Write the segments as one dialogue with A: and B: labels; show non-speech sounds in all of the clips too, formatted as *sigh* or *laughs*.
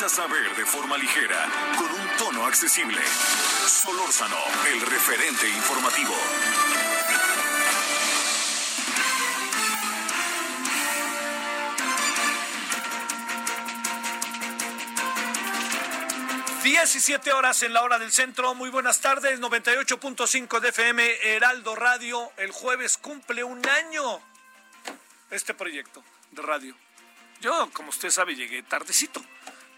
A: Necesitas saber de forma ligera, con un tono accesible. Solórzano, el referente informativo.
B: Diecisiete horas en la hora del centro. Muy buenas tardes. 98.5 de FM, Heraldo Radio. El jueves cumple un año este proyecto de radio. Yo, como usted sabe, llegué tardecito,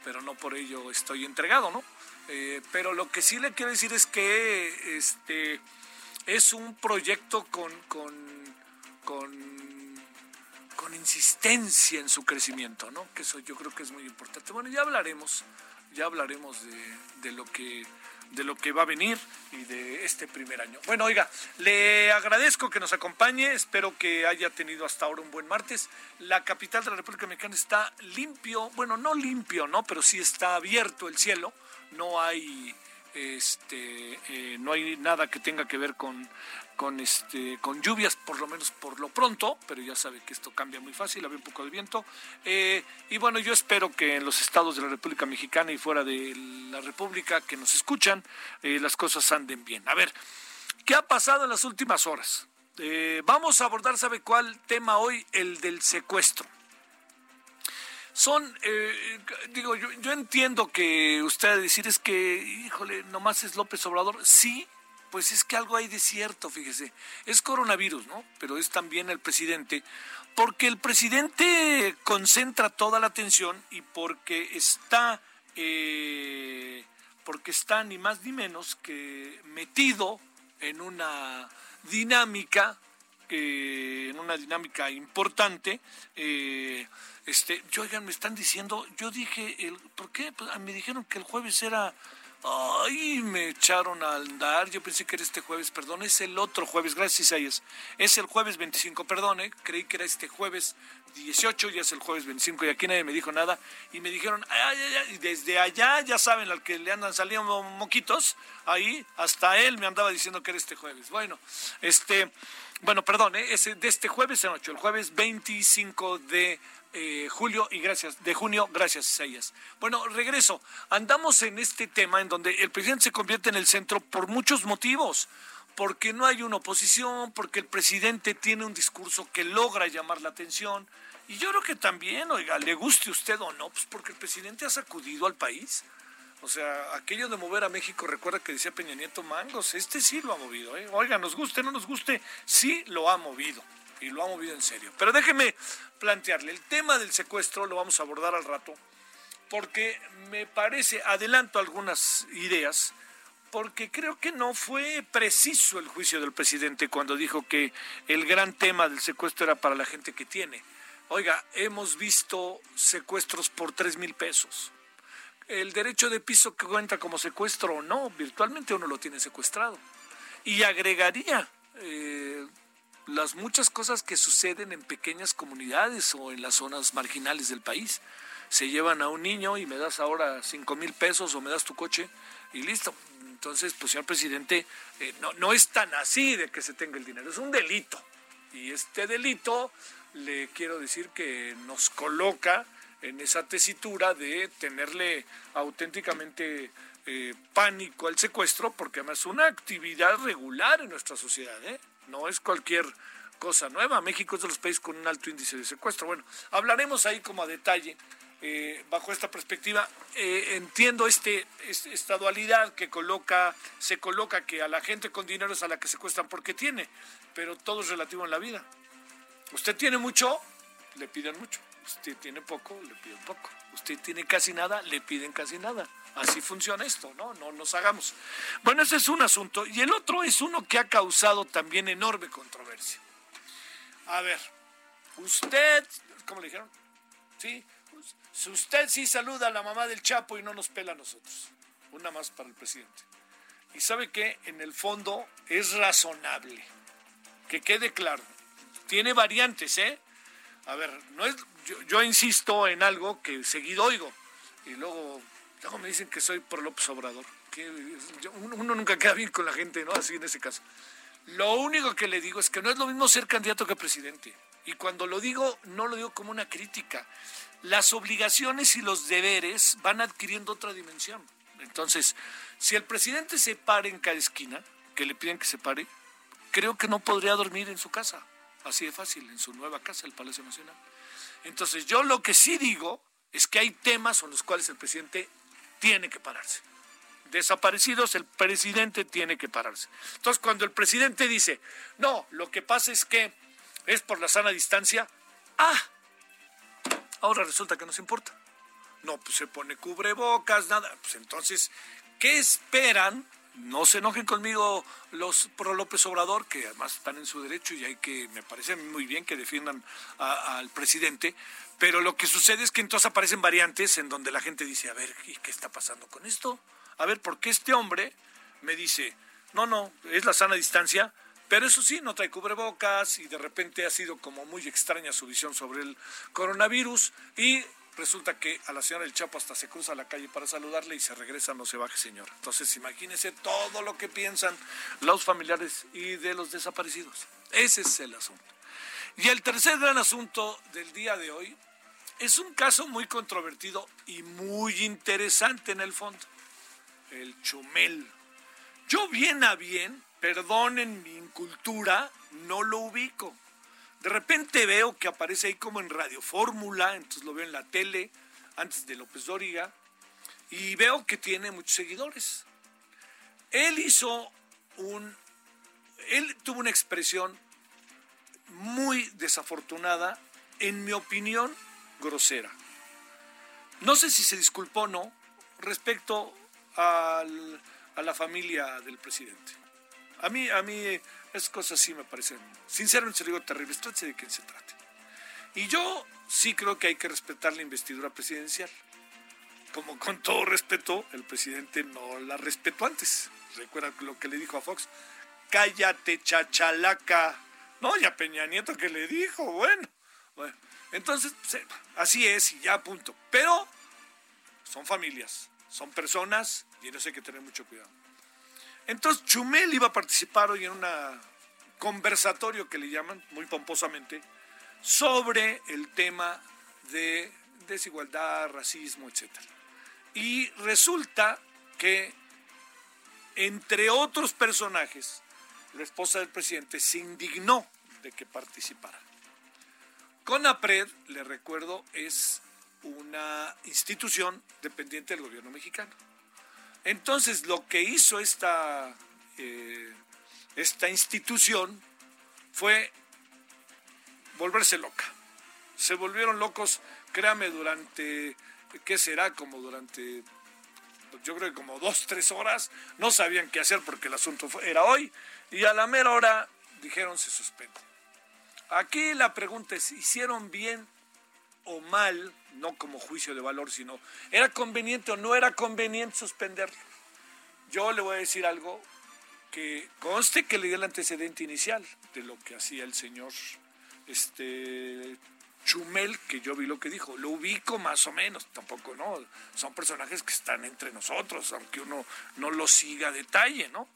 B: pero no por ello estoy entregado, ¿no? Eh, pero lo que sí le quiero decir es que este es un proyecto con, con, con, con insistencia en su crecimiento, ¿no? Que eso yo creo que es muy importante. Bueno, ya hablaremos, ya hablaremos de, de lo que de lo que va a venir y de este primer año. Bueno, oiga, le agradezco que nos acompañe, espero que haya tenido hasta ahora un buen martes. La capital de la República Mexicana está limpio, bueno, no limpio, ¿no? Pero sí está abierto el cielo, no hay este eh, no hay nada que tenga que ver con con este con lluvias por lo menos por lo pronto pero ya sabe que esto cambia muy fácil había un poco de viento. Eh, y bueno yo espero que en los estados de la República Mexicana y fuera de la República que nos escuchan eh, las cosas anden bien. A ver qué ha pasado en las últimas horas vamos a abordar sabe cuál tema hoy el del secuestro son, eh, digo, yo, yo, entiendo que usted decir es que, híjole, nomás es López Obrador. Sí, pues es que algo hay de cierto, fíjese. Es coronavirus, ¿no? Pero es también el presidente, porque el presidente concentra toda la atención y porque está, eh, porque está ni más ni menos que metido en una dinámica, en una dinámica importante. Eh, este, yo, oigan, me están diciendo, yo dije, el, ¿por qué? Pues, me dijeron que el jueves era, ay, me echaron a andar, yo pensé que era este jueves, perdón, es el otro jueves, gracias Isaías, es el jueves 25, perdón, ¿eh? creí que era este jueves 18, ya es el jueves 25 y aquí nadie me dijo nada y me dijeron, ay, ay, ay, y desde allá, ya saben, al que le andan saliendo moquitos, ahí, hasta él me andaba diciendo que era este jueves. Bueno, este, bueno, perdón, ¿eh? es de este jueves en 8, el jueves 25 de eh, julio y gracias, de junio, gracias Isaías. Bueno, regreso. Andamos en este tema en donde el presidente se convierte en el centro por muchos motivos. Porque no hay una oposición, porque el presidente tiene un discurso que logra llamar la atención. Y yo creo que también, oiga, le guste usted o no, pues porque el presidente ha sacudido al país. O sea, aquello de mover a México, recuerda que decía Peña Nieto Mangos, este sí lo ha movido. ¿eh? Oiga, nos guste, no nos guste, sí lo ha movido y lo ha movido en serio. Pero déjeme plantearle, el tema del secuestro lo vamos a abordar al rato, porque me parece, adelanto algunas ideas, porque creo que no fue preciso el juicio del presidente cuando dijo que el gran tema del secuestro era para la gente que tiene. Oiga, hemos visto secuestros por tres mil pesos. El derecho de piso que cuenta como secuestro o no, virtualmente uno lo tiene secuestrado. Y agregaría eh, las muchas cosas que suceden en pequeñas comunidades o en las zonas marginales del país. Se llevan a un niño y me das ahora cinco mil pesos o me das tu coche y listo. Entonces, pues señor presidente, eh, no, no es tan así de que se tenga el dinero, es un delito. Y este delito, le quiero decir que nos coloca en esa tesitura de tenerle auténticamente eh, pánico al secuestro, porque además es una actividad regular en nuestra sociedad. ¿eh? no es cualquier cosa nueva. México es de los países con un alto índice de secuestro. Bueno, hablaremos ahí como a detalle. Eh, bajo esta perspectiva, entiendo este, esta dualidad que coloca, se coloca que a la gente con dinero es a la que secuestran porque tiene, pero todo es relativo en la vida. Usted tiene mucho, le piden mucho. Usted tiene poco, le piden poco. Usted tiene casi nada, le piden casi nada. Así funciona esto, ¿no? No nos hagamos. Bueno, ese es un asunto. Y el otro es uno que ha causado también enorme controversia. a ver, usted, ¿cómo le dijeron? Sí, pues, usted sí saluda a la mamá del Chapo y no nos pela a nosotros. Una más para el presidente. Y sabe que en el fondo es razonable. Que quede claro. Tiene variantes, ¿eh? A ver, no es, yo, insisto en algo que seguido oigo. Y luego, luego me dicen que soy por López Obrador. Que uno nunca queda bien con la gente, ¿no? Así en ese caso. Lo único que le digo es que no es lo mismo ser candidato que presidente. Y cuando lo digo, no lo digo como una crítica. Las obligaciones y los deberes van adquiriendo otra dimensión. Entonces, si el presidente se para en cada esquina, que le piden que se pare, creo que no podría dormir en su casa. Así de fácil, en su nueva casa, el Palacio Nacional. Entonces, yo lo que sí digo es que hay temas con los cuales el presidente tiene que pararse. Desaparecidos, el presidente tiene que pararse. Entonces, cuando el presidente dice, no, lo que pasa es que es por la sana distancia. Ah, ahora resulta que no se importa. No, pues se pone cubrebocas, nada. Pues entonces, ¿qué esperan? No se enojen conmigo los pro López Obrador, que además están en su derecho y hay que, me parece muy bien que defiendan al presidente, pero lo que sucede es que entonces aparecen variantes en donde la gente dice, a ver, ¿y qué está pasando con esto? A ver, ¿por qué este hombre me dice, no, no, es la sana distancia, pero eso sí, no trae cubrebocas y de repente ha sido como muy extraña su visión sobre el coronavirus y resulta que a la señora del Chapo hasta se cruza la calle para saludarle y se regresa, no se baje señora. Entonces imagínese todo lo que piensan los familiares y de los desaparecidos. Ese es el asunto. Y el tercer gran asunto del día de hoy es un caso muy controvertido y muy interesante en el fondo. El chumel. Yo bien a bien perdonen mi incultura, no lo ubico. De repente veo que aparece ahí como en Radio Fórmula, entonces lo veo en la tele, antes de López Dóriga, y veo que tiene muchos seguidores. Él hizo un, él tuvo una expresión muy desafortunada, en mi opinión, grosera. No sé si se disculpó o no respecto a la familia del presidente. A mí, a mí esas cosas sí me parecen, sinceramente se digo terribles, trate de quién se trate. Y yo sí creo que hay que respetar la investidura presidencial. Como con todo respeto, el presidente no la respetó antes. Recuerda lo que le dijo a Fox. Cállate, chachalaca. No, ya Peña Nieto que le dijo, bueno. bueno entonces, pues, así es y ya punto. Pero son familias, son personas y en eso hay que tener mucho cuidado. Entonces Chumel iba a participar hoy en un conversatorio que le llaman muy pomposamente sobre el tema de desigualdad, racismo, etc. Y resulta que, entre otros personajes, la esposa del presidente se indignó de que participara. CONAPRED, le recuerdo, es una institución dependiente del gobierno mexicano. Entonces, lo que hizo esta, eh, esta institución fue volverse loca. Se volvieron locos, créame, durante, ¿qué será? Como durante, yo creo que como dos, tres horas, no sabían qué hacer porque el asunto era hoy, y a la mera hora dijeron se suspende. Aquí la pregunta es, ¿hicieron bien o mal, no como juicio de valor, sino era conveniente o no era conveniente suspenderlo. Yo le voy a decir algo que conste que le dio el antecedente inicial de lo que hacía el señor este Chumel, que yo vi lo que dijo, lo ubico más o menos, tampoco no, son personajes que están entre nosotros, aunque uno no lo siga a detalle, ¿no?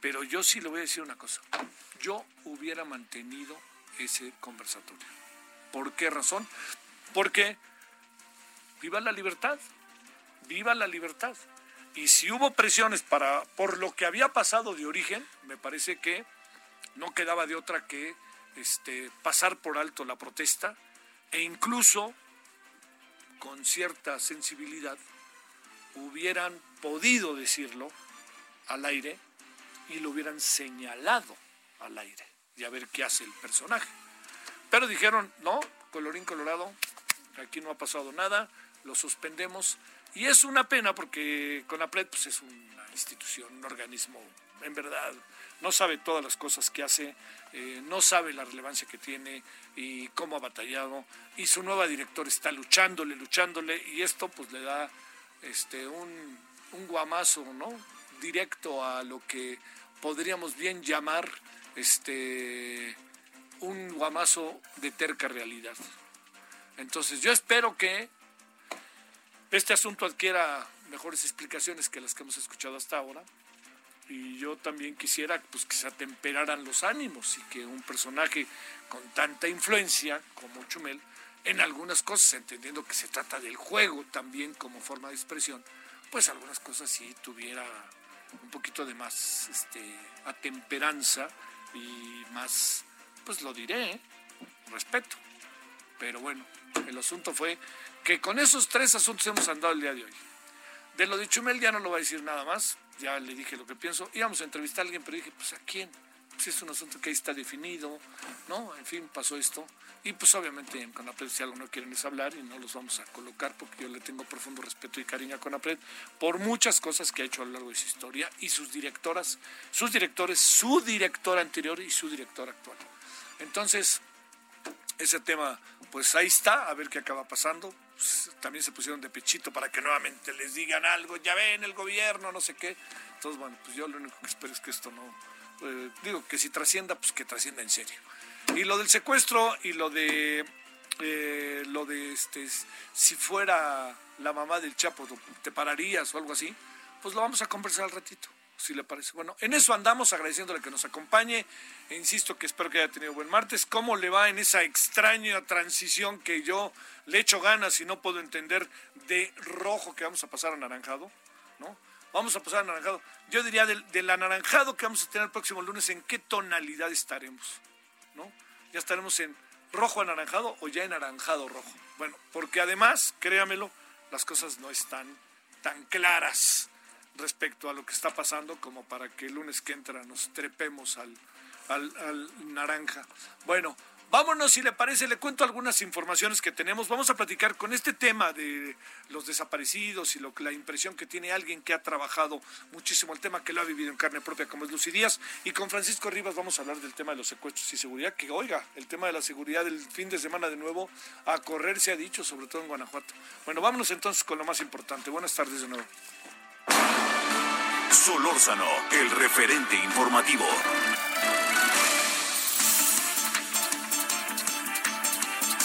B: Pero yo sí le voy a decir una cosa, yo hubiera mantenido ese conversatorio. ¿Por qué razón? Porque viva la libertad, viva la libertad. Y si hubo presiones para por lo que había pasado de origen, me parece que no quedaba de otra que este, pasar por alto la protesta e incluso con cierta sensibilidad hubieran podido decirlo al aire y lo hubieran señalado al aire y a ver qué hace el personaje. Pero dijeron, no, colorín colorado, aquí no ha pasado nada, lo suspendemos. Y es una pena porque CONAPRED pues, es una institución, un organismo en verdad. No sabe todas las cosas que hace, eh, no sabe la relevancia que tiene y cómo ha batallado. Y su nueva director está luchándole, luchándole, y esto pues le da este, un, un guamazo, ¿no? Directo a lo que podríamos bien llamar este un guamazo de terca realidad. Entonces yo espero que este asunto adquiera mejores explicaciones que las que hemos escuchado hasta ahora. Y yo también quisiera pues, que se atemperaran los ánimos y que un personaje con tanta influencia como Chumel, en algunas cosas, entendiendo que se trata del juego también como forma de expresión, pues algunas cosas sí tuviera un poquito de más este, atemperanza y más, pues lo diré, ¿eh? respeto. Pero bueno, el asunto fue que con esos tres asuntos hemos andado el día de hoy. De lo de Chumel ya no lo voy a decir nada más, ya le dije lo que pienso. Íbamos a entrevistar a alguien, pero dije, pues a quién. Pues es un asunto que ahí está definido, ¿no? En fin, pasó esto. Y pues obviamente en Conapred si algo no quieren es hablar y no los vamos a colocar porque yo le tengo profundo respeto y cariño a Conapred por muchas cosas que ha hecho a lo largo de su historia y sus directoras, sus directores, su director anterior y su director actual. Entonces, ese tema, pues ahí está, a ver qué acaba pasando. Pues, también se pusieron de pechito para que nuevamente les digan algo, ya ven el gobierno, no sé qué. Entonces, bueno, pues yo lo único que espero es que esto no, eh, digo, que si trascienda, pues que trascienda en serio. Y lo del secuestro y lo de, eh, lo de este, si fuera la mamá del Chapo, ¿te pararías o algo así? Pues lo vamos a conversar al ratito si le parece. Bueno, en eso andamos agradeciéndole que nos acompañe. E insisto que espero que haya tenido buen martes. ¿Cómo le va en esa extraña transición que yo le echo ganas y no puedo entender de rojo que vamos a pasar a anaranjado? ¿No? Vamos a pasar a anaranjado. Yo diría del, del anaranjado que vamos a tener el próximo lunes, ¿en qué tonalidad estaremos? ¿No? Ya estaremos en rojo anaranjado o ya en anaranjado rojo. Bueno, porque además, créamelo, las cosas no están tan claras respecto a lo que está pasando como para que el lunes que entra nos trepemos al, al, naranja. Bueno, vámonos, si le parece, le cuento algunas informaciones que tenemos. Vamos a platicar con este tema de los desaparecidos y lo, la impresión que tiene alguien que ha trabajado muchísimo el tema, que lo ha vivido en carne propia, como es Lucy Díaz. Y con Francisco Rivas vamos a hablar del tema de los secuestros y seguridad, que oiga, el tema de la seguridad del fin de semana de nuevo a correr se ha dicho, sobre todo en Guanajuato. Bueno, vámonos entonces con lo más importante. Buenas tardes de nuevo.
A: Solórzano, el referente informativo.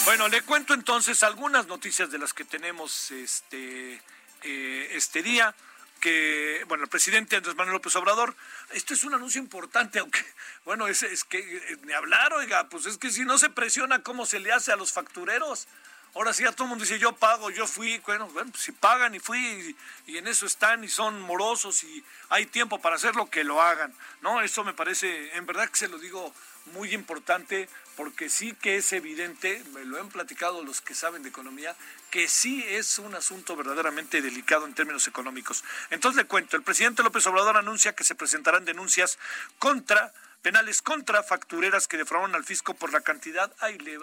B: Bueno, le cuento entonces algunas noticias de las que tenemos este, eh, este día que, bueno, el presidente Andrés Manuel López Obrador, esto es un anuncio importante, aunque, *laughs* bueno, es, es que eh, ni hablar, oiga, pues es que si no se presiona, ¿cómo se le hace a los factureros? Ahora sí, a todo el mundo dice, yo pago, yo fui. Bueno, bueno pues si pagan y fui y, en eso están y son morosos y hay tiempo para hacerlo, que lo hagan. ¿no? Eso me parece, en verdad que se lo digo muy importante porque sí que es evidente, me lo han platicado los que saben de economía, que sí es un asunto verdaderamente delicado en términos económicos. Entonces le cuento, el presidente López Obrador anuncia que se presentarán denuncias contra penales contra factureras que defraudan al fisco por la cantidad, ahí le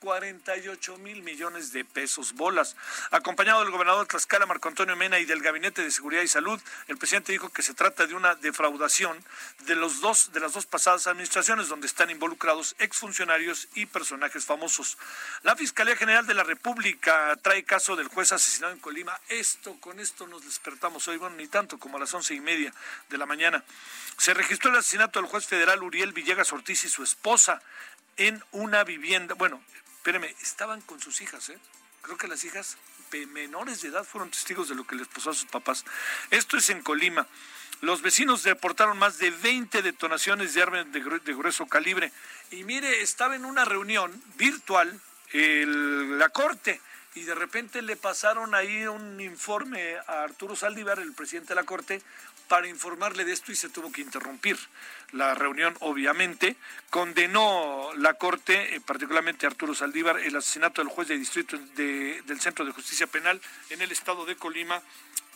B: 48 mil millones de pesos bolas. Acompañado del gobernador Tlaxcala, Marco Antonio Mena, y del Gabinete de Seguridad y Salud, el presidente dijo que se trata de una defraudación de, los dos, de las dos pasadas administraciones donde están involucrados exfuncionarios y personajes famosos. La Fiscalía General de la República trae caso del juez asesinado en Colima. Esto, con esto nos despertamos hoy, bueno, ni tanto como a las once y media de la mañana. Se registró el asesinato del juez federal Uriel Villegas Ortiz y su esposa en una vivienda, bueno, espéreme, estaban con sus hijas, ¿eh? Creo que las hijas menores de edad fueron testigos de lo que les pasó a sus papás. Esto es en Colima. Los vecinos reportaron más de 20 detonaciones de armas de, grueso calibre. Y mire, estaba en una reunión virtual la corte y de repente le pasaron ahí un informe a Arturo Saldívar, el presidente de la corte, para informarle de esto y se tuvo que interrumpir la reunión, obviamente. Condenó la Corte, eh, particularmente Arturo Saldívar, el asesinato del juez de distrito del Centro de Justicia Penal en el estado de Colima,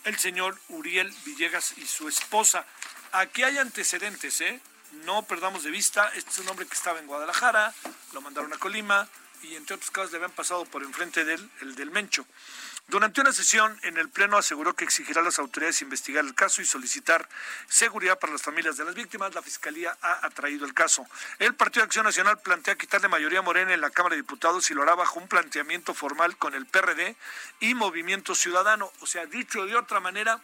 B: el señor Uriel Villegas y su esposa. Aquí hay antecedentes, ¿eh? No perdamos de vista, este es un hombre que estaba en Guadalajara, lo mandaron a Colima, y entre otros casos le habían pasado por enfrente de él, el del Mencho. Durante una sesión en el Pleno aseguró que exigirá a las autoridades investigar el caso y solicitar seguridad para las familias de las víctimas. La Fiscalía ha atraído el caso. El Partido de Acción Nacional plantea quitarle mayoría morena en la Cámara de Diputados y lo hará bajo un planteamiento formal con el PRD y Movimiento Ciudadano. O sea, dicho de otra manera,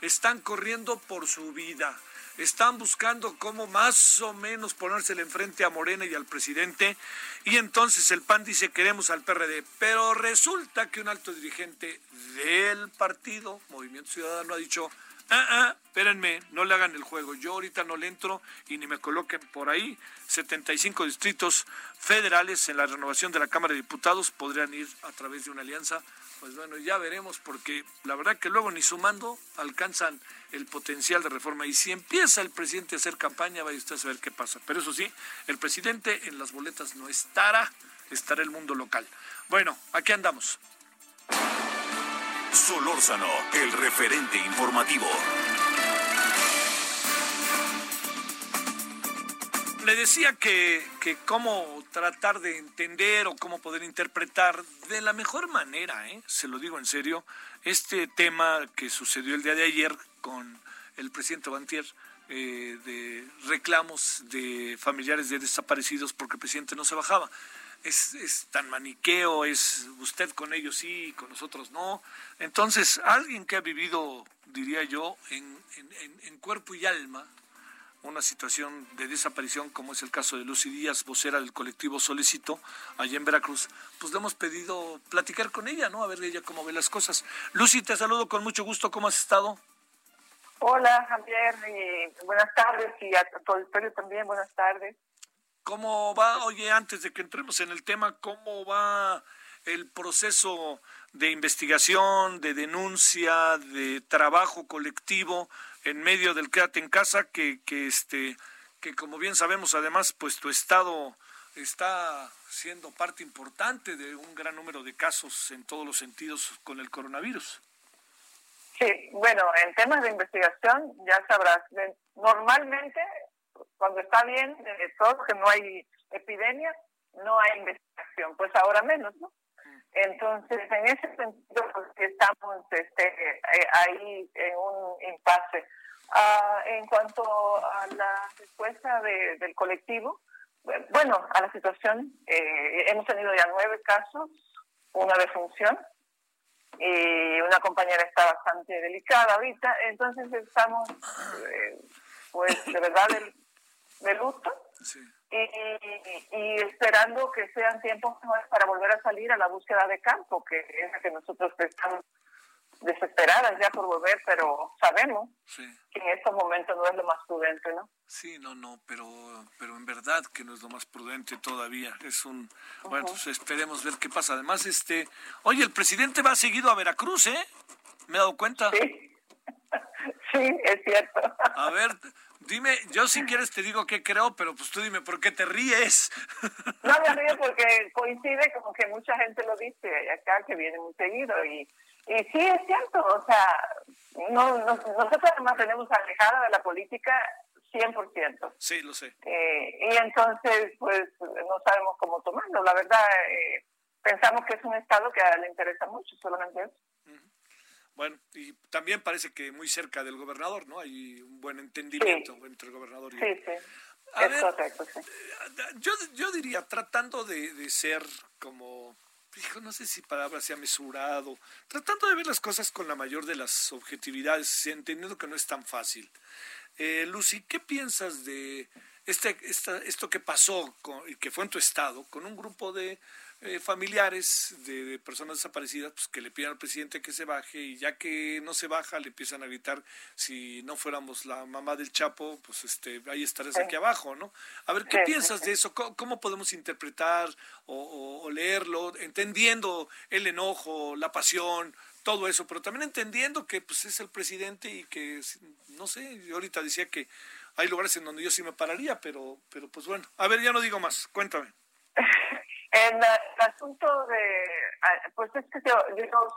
B: están corriendo por su vida están buscando cómo más o menos ponérsele enfrente a Morena y al presidente, y entonces el PAN dice queremos al PRD, pero resulta que un alto dirigente del partido, Movimiento Ciudadano, ha dicho, ah, ah, espérenme, no le hagan el juego, yo ahorita no le entro y ni me coloquen por ahí, 75 distritos federales en la renovación de la Cámara de Diputados podrían ir a través de una alianza pues bueno, ya veremos porque la verdad que luego ni sumando alcanzan el potencial de reforma. Y si empieza el presidente a hacer campaña, vaya usted a saber qué pasa. Pero eso sí, el presidente en las boletas no estará, estará el mundo local. Bueno, aquí andamos.
A: Solórzano, el referente informativo.
B: Le decía que, que, cómo tratar de entender o cómo poder interpretar de la mejor manera, ¿eh? se lo digo en serio, este tema que sucedió el día de ayer con el presidente Bantier eh, de reclamos de familiares de desaparecidos porque el presidente no se bajaba. Es, es, tan maniqueo, es usted con ellos sí, con nosotros no. Entonces, alguien que ha vivido, diría yo, en, en, en cuerpo y alma, una situación de desaparición, como es el caso de Lucy Díaz, vocera del colectivo Solicito, allá en Veracruz, pues le hemos pedido platicar con ella, ¿no? A ver ella cómo ve las cosas. Lucy, te saludo con mucho gusto, ¿cómo has estado?
C: Hola, Javier, y buenas tardes, y a tu auditorio también, buenas tardes.
B: ¿Cómo va, oye, antes de que entremos en el tema, cómo va el proceso de investigación, de denuncia, de trabajo colectivo en medio del quédate en casa que, que este que como bien sabemos además pues tu estado está siendo parte importante de un gran número de casos en todos los sentidos con el coronavirus.
C: Sí, bueno, en temas de investigación ya sabrás, normalmente cuando está bien eh, todo, que no hay epidemia, no hay investigación, pues ahora menos, ¿no? Entonces, en ese sentido, pues, estamos este, eh, ahí en un impasse. Ah, en cuanto a la respuesta del colectivo, bueno, a la situación, eh, hemos tenido ya nueve casos, una defunción, y una compañera está bastante delicada ahorita, entonces estamos, eh, pues, de verdad, de, luto. Y, esperando que sean tiempos para volver a salir a la búsqueda de campo, que es la que nosotros estamos desesperadas ya por volver, pero sabemos que en estos momentos no es lo más prudente, ¿no?
B: Sí, no, no, pero, pero en verdad que no es lo más prudente todavía. Es un, bueno, pues esperemos ver qué pasa. Además, este, oye, el presidente va seguido a Veracruz, ¿eh? Me he dado cuenta.
C: Sí, *laughs* sí, es cierto.
B: A ver, dime, yo si quieres te digo qué creo, pero pues tú dime por qué te ríes. *laughs*
C: No me río porque coincide como que mucha gente lo dice acá que viene muy seguido y y sí, es cierto, o sea, no, nosotros nos mantenemos alejada de la política 100%.
B: Sí, lo sé.
C: Eh, y entonces, pues, no sabemos cómo tomarlo. La verdad, eh, pensamos que es un Estado que le interesa mucho, solamente eso.
B: Bueno, y también parece que muy cerca del gobernador, ¿no? Hay un buen entendimiento entre el gobernador y...
C: Sí, sí. es correcto, sí.
B: Eh, yo, yo diría, tratando de, de ser como dijo, no sé si palabra sea mesurado, tratando de ver las cosas con la mayor de las objetividades, entendiendo que no es tan fácil. Eh, Lucy, ¿qué piensas de este, esta, esto que pasó y que fue en tu estado con un grupo de eh, familiares de, personas desaparecidas pues, que le piden al presidente que se baje y ya que no se baja le empiezan a gritar si no fuéramos la mamá del Chapo pues este ahí estarás aquí abajo no a ver qué piensas de eso ¿Cómo, podemos interpretar o, leerlo entendiendo el enojo la pasión todo eso pero también entendiendo que pues es el presidente y que no sé yo ahorita decía que hay lugares en donde yo sí me pararía pero pero pues bueno a ver ya no digo más cuéntame
C: En el asunto de, ah, pues es que yo,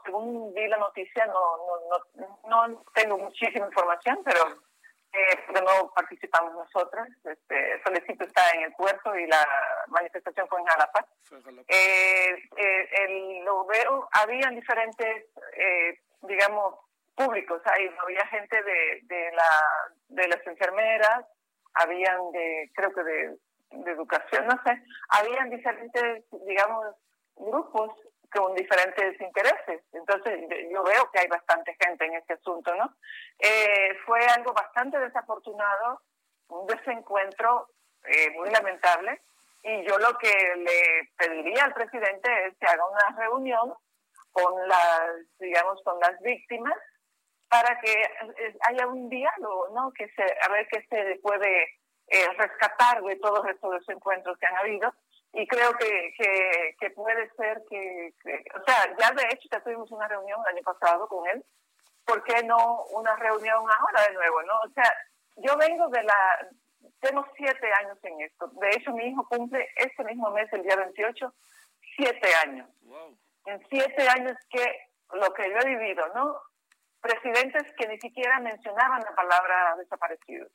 C: según vi la noticia, no, no, no, tengo muchísima información, pero eh, no participamos nosotros. Este, Solicito está en el puerto y la manifestación fue en Jalapa. Eh, eh, lo veo, habían diferentes, eh, digamos, públicos. Ahí había gente de, de, la, de las enfermeras, habían de, creo que de, de educación, no sé, habían diferentes, digamos, grupos con diferentes intereses. Entonces, yo veo que hay bastante gente en este asunto, ¿no? Eh, fue algo bastante desafortunado, un desencuentro eh, muy lamentable, y yo lo que le pediría al presidente es que haga una reunión con las, digamos, con las víctimas para que eh, haya un diálogo, ¿no? Que se, a ver qué se puede rescatar de todos estos desencuentros que han habido y creo que, que, puede ser que, o sea, ya de hecho ya tuvimos una reunión el año pasado con él, ¿por qué no una reunión ahora de nuevo, no? O sea, yo vengo de la, tengo siete años en esto, de hecho mi hijo cumple este mismo mes, el día 28, siete años. En siete años que lo que yo he vivido, ¿no? Presidentes que ni siquiera mencionaban la palabra desaparecidos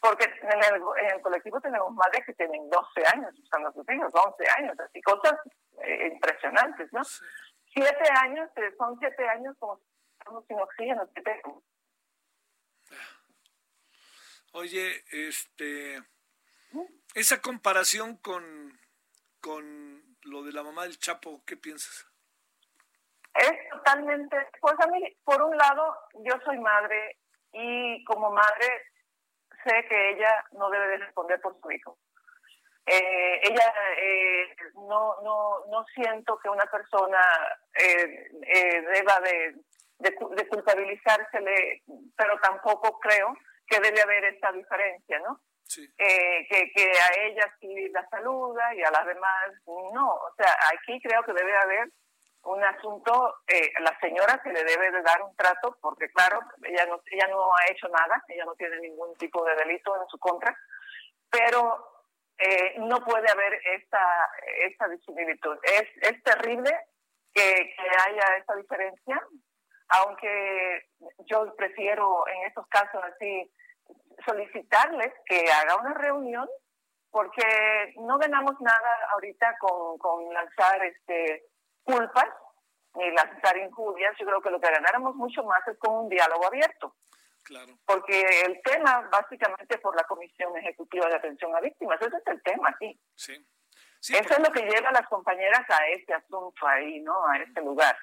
C: porque en el, colectivo tenemos madres que tienen 12 años usando sus hijos, 11 años, así cosas eh, impresionantes, ¿no? Siete años, eh, son siete años como estamos sin oxígeno,
B: Oye, este, esa comparación con, con lo de la mamá del Chapo, ¿qué piensas?
C: Es totalmente, pues a mí, por un lado, yo soy madre y como madre sé que ella no debe de responder por su hijo. Eh, ella eh, no, no, no siento que una persona eh, deba de, de, culpabilizársele, pero tampoco creo que debe haber esta diferencia, ¿no? que, que a ella sí la saluda y a las demás no. O sea, aquí creo que debe haber un asunto, eh, la señora se le debe de dar un trato, porque claro, ella no, ella no ha hecho nada, ella no tiene ningún tipo de delito en su contra, pero eh, no puede haber esta, esta disimilitud. Es, es terrible que, haya esta diferencia, aunque yo prefiero en estos casos así solicitarles que haga una reunión porque no ganamos nada ahorita con, con lanzar este culpas ni lanzar injurias, yo creo que lo que ganáramos mucho más es con un diálogo abierto. Claro. Porque el tema, básicamente, por la Comisión Ejecutiva de Atención a Víctimas, ese es el tema aquí. Sí. Eso es lo que lleva a las compañeras a este asunto ahí, ¿no? A este lugar.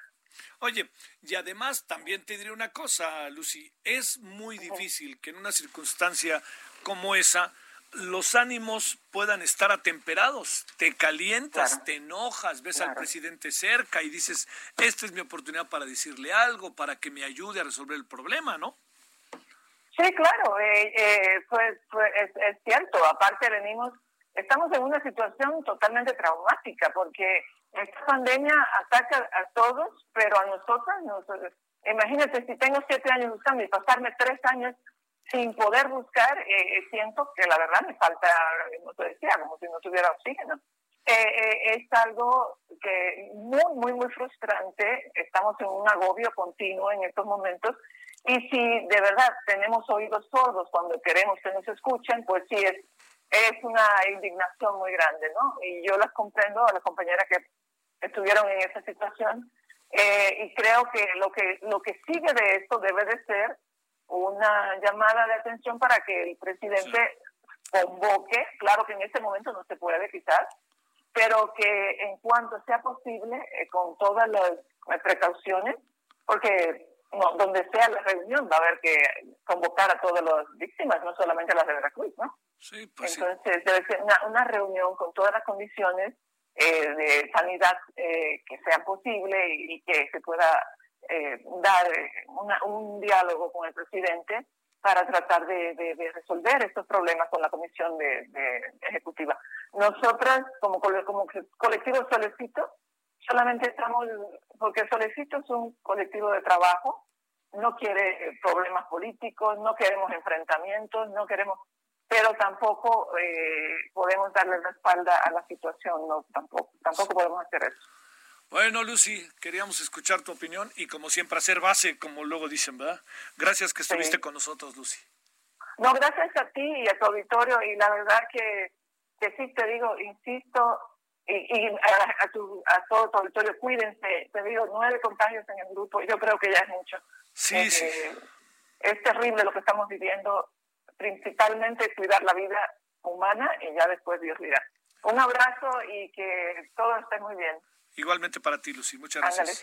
B: Oye, y además también te diré una cosa, Lucy, es muy difícil que en una circunstancia como esa los ánimos puedan estar atemperados. Te calientas, te enojas, ves al presidente cerca y dices, esta es mi oportunidad para decirle algo, para que me ayude a resolver el problema, ¿no?
C: Sí, claro, eh, eh, pues, pues es, cierto. Aparte venimos, estamos en una situación totalmente traumática porque esta pandemia ataca a todos, pero a nosotras, nosotros, imagínate si tengo siete años buscando y pasarme tres años sin poder buscar, eh, siento que la verdad me falta, como te decía, como si no tuviera oxígeno. Eh, eh, es algo que muy, muy, muy frustrante. Estamos en un agobio continuo en estos momentos. Y si de verdad tenemos oídos sordos cuando queremos que nos escuchen, pues sí es, es una indignación muy grande, ¿no? Y yo las comprendo a las compañeras que estuvieron en esa situación. y creo que lo que lo que sigue de esto debe de ser una llamada de atención para que el presidente convoque, claro que en este momento no se puede quizás, pero que en cuanto sea posible, eh, con todas las precauciones, porque donde sea la reunión va a haber que convocar a todas las víctimas, no solamente a las de Veracruz, ¿no? Sí, pues Entonces debe ser una, reunión con todas las condiciones eh, de sanidad eh, que sean posibles y que se pueda eh, dar un diálogo con el presidente para tratar de, resolver estos problemas con la comisión de, ejecutiva. Nosotras, como, como colectivo Solecito, solamente estamos, porque Solecito es un colectivo de trabajo, no quiere problemas políticos, no queremos enfrentamientos, no queremos, pero tampoco eh, podemos darle la espalda a la situación, no, tampoco, tampoco podemos hacer eso.
B: Bueno, Lucy, queríamos escuchar tu opinión y como siempre hacer base, como luego dicen, ¿verdad? Gracias que estuviste con nosotros, Lucy.
C: No, gracias a ti y a tu auditorio y la verdad que que sí te digo, insisto, y, a, tu, a todo tu auditorio, cuídense, te digo, nueve contagios en el grupo, yo creo que ya es mucho.
B: Sí, eh, sí.
C: Es terrible lo que estamos viviendo, principalmente cuidar la vida humana y ya después Dios dirá. Un abrazo y que todo esté muy bien.
B: Igualmente para ti, Lucy. Muchas gracias.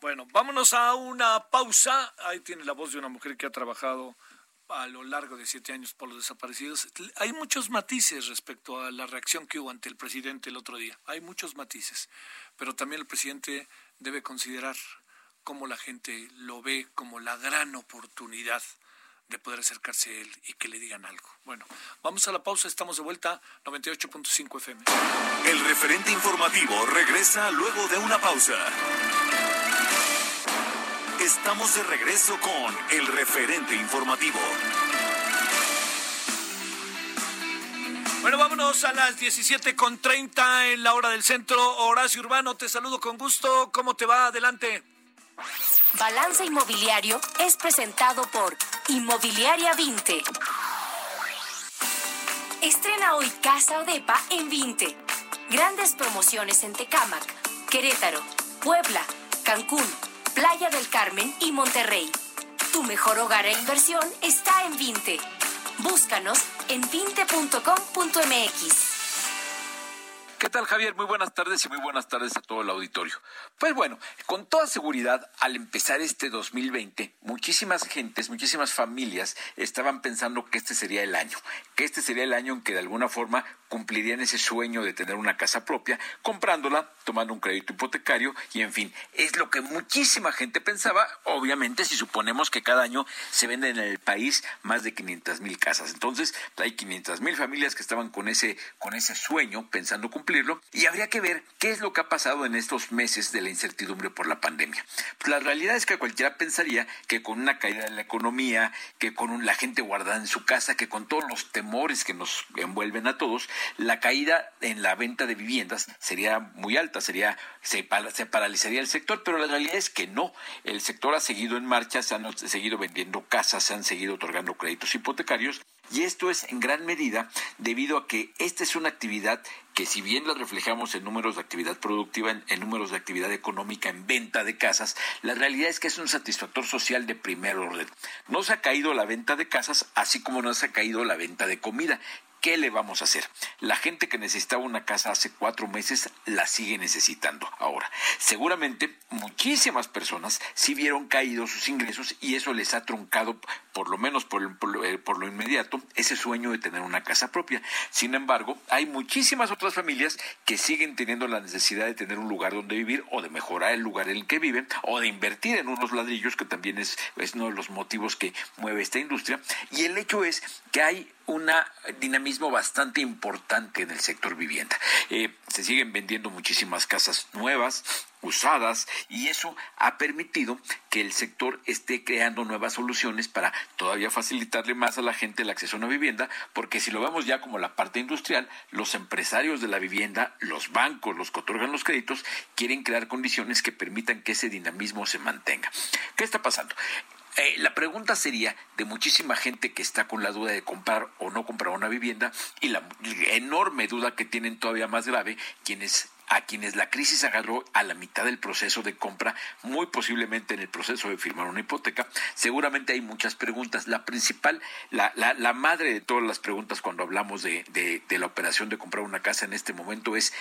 B: Bueno, vámonos a una pausa. Ahí tiene la voz de una mujer que ha trabajado a lo largo de siete años por los desaparecidos. Hay muchos matices respecto a la reacción que hubo ante el presidente el otro día. Hay muchos matices, pero también el presidente debe considerar cómo la gente lo ve como la gran oportunidad de poder acercarse a él y que le digan algo. Bueno, vamos a la pausa, estamos de vuelta, 98.5 FM.
A: El referente informativo regresa luego de una pausa. Estamos de regreso con el referente informativo.
B: Bueno, vámonos a las 17.30 en la hora del centro. Horacio Urbano, te saludo con gusto. ¿Cómo te va? Adelante.
D: Balance Inmobiliario es presentado por Inmobiliaria 20. Estrena hoy Casa Odepa en 20. Grandes promociones en Tecámac, Querétaro, Puebla, Cancún, Playa del Carmen y Monterrey. Tu mejor hogar e inversión está en 20. Búscanos en 20.com.mx.
E: ¿Qué tal, Javier? Muy buenas tardes y muy buenas tardes a todo el auditorio. Pues bueno, con toda seguridad, al empezar este 2020, muchísimas gentes, muchísimas familias estaban pensando que este sería el año, que este sería el año en que de alguna forma cumplirían ese sueño de tener una casa propia, comprándola, tomando un crédito hipotecario y en fin, es lo que muchísima gente pensaba, obviamente si suponemos que cada año se venden en el país más de 500 mil casas. Entonces, hay 500 mil familias que estaban con ese, con ese sueño pensando cumplir y habría que ver qué es lo que ha pasado en estos meses de la incertidumbre por la pandemia. Pues la realidad es que cualquiera pensaría que con una caída de la economía, que con la gente guardada en su casa, que con todos los temores que nos envuelven a todos, la caída en la venta de viviendas sería muy alta, sería se, paralizaría el sector, pero la realidad es que no. El sector ha seguido en marcha, se han seguido vendiendo casas, se han seguido otorgando créditos hipotecarios y esto es en gran medida debido a que esta es una actividad que si bien la reflejamos en números de actividad productiva, en, números de actividad económica, en venta de casas, la realidad es que es un satisfactor social de primer orden. No se ha caído la venta de casas, así como no se ha caído la venta de comida. ¿Qué le vamos a hacer? La gente que necesitaba una casa hace cuatro meses la sigue necesitando ahora. Seguramente muchísimas personas sí vieron caídos sus ingresos y eso les ha truncado, por lo menos por, eh, por, lo inmediato, ese sueño de tener una casa propia. Sin embargo, hay muchísimas otras familias que siguen teniendo la necesidad de tener un lugar donde vivir o de mejorar el lugar en el que viven o de invertir en unos ladrillos, que también es, es uno de los motivos que mueve esta industria. Y el hecho es que hay un dinamismo bastante importante en el sector vivienda. Eh, se siguen vendiendo muchísimas casas nuevas, usadas, y eso ha permitido que el sector esté creando nuevas soluciones para todavía facilitarle más a la gente el acceso a una vivienda, porque si lo vemos ya como la parte industrial, los empresarios de la vivienda, los bancos, los que otorgan los créditos, quieren crear condiciones que permitan que ese dinamismo se mantenga. ¿Qué está pasando? Eh, la pregunta sería de muchísima gente que está con la duda de comprar o no comprar una vivienda y la enorme duda que tienen todavía más grave quienes a quienes la crisis agarró a la mitad del proceso de compra, muy posiblemente en el proceso de firmar una hipoteca, seguramente hay muchas preguntas. La principal, la, la, la madre de todas las preguntas cuando hablamos de, de, de la operación de comprar una casa en este momento es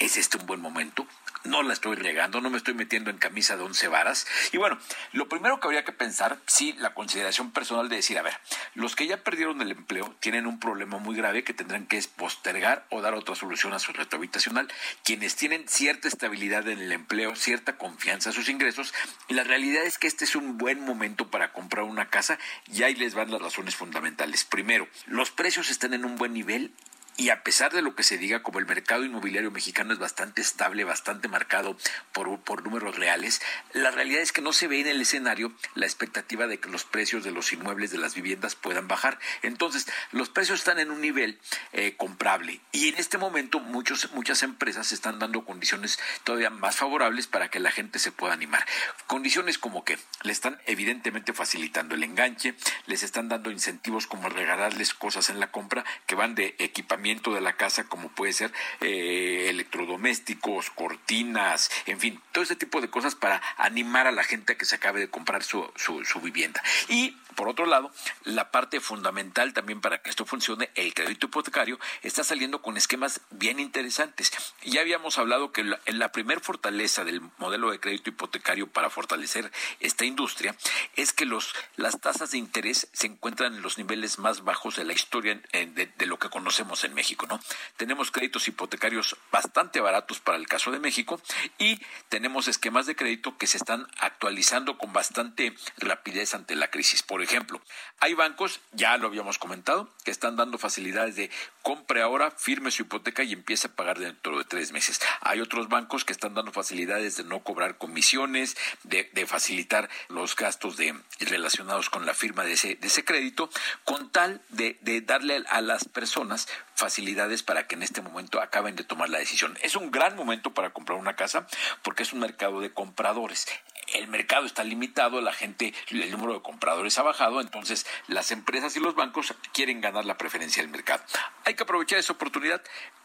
E: ¿Es este un buen momento? No la estoy regando, no me estoy metiendo en camisa de once varas. Y bueno, lo primero que habría que pensar, sí, la consideración personal de decir, a ver, los que ya perdieron el empleo tienen un problema muy grave que tendrán que postergar o dar otra solución a su reto habitacional. Quienes tienen cierta estabilidad en el empleo, cierta confianza en sus ingresos, y la realidad es que este es un buen momento para comprar una casa y ahí les van las razones fundamentales. Primero, los precios están en un buen nivel y a pesar de lo que se diga, como el mercado inmobiliario mexicano es bastante estable, bastante marcado por, por, números reales, la realidad es que no se ve en el escenario la expectativa de que los precios de los inmuebles de las viviendas puedan bajar. Entonces, los precios están en un nivel eh, comprable y en este momento muchos, muchas empresas están dando condiciones todavía más favorables para que la gente se pueda animar. Condiciones como que le están evidentemente facilitando el enganche, les están dando incentivos como regalarles cosas en la compra que van de equipamiento de la casa, como puede ser eh, electrodomésticos, cortinas, en fin, todo ese tipo de cosas para animar a la gente a que se acabe de comprar su, su, su vivienda. Y por otro lado, la parte fundamental también para que esto funcione, el crédito hipotecario, está saliendo con esquemas bien interesantes. Ya habíamos hablado que la, la primer fortaleza del modelo de crédito hipotecario para fortalecer esta industria es que los, las tasas de interés se encuentran en los niveles más bajos de la historia de, de lo que conocemos en México. ¿no? Tenemos créditos hipotecarios bastante baratos para el caso de México y tenemos esquemas de crédito que se están actualizando con bastante rapidez ante la crisis. Por ejemplo, hay bancos, ya lo habíamos comentado, que están dando facilidades de compre ahora, firme su hipoteca y empiece a pagar dentro de tres meses. Hay otros bancos que están dando facilidades de no cobrar comisiones, de, de facilitar los gastos de, relacionados con la firma de ese, de ese crédito, con tal de, de darle a las personas facilidades para que en este momento acaben de tomar la decisión. Es un gran momento para comprar una casa porque es un mercado de compradores el mercado está limitado, la gente, el número de compradores ha bajado, entonces las empresas y los bancos quieren ganar la preferencia del mercado. Hay que aprovechar esa oportunidad,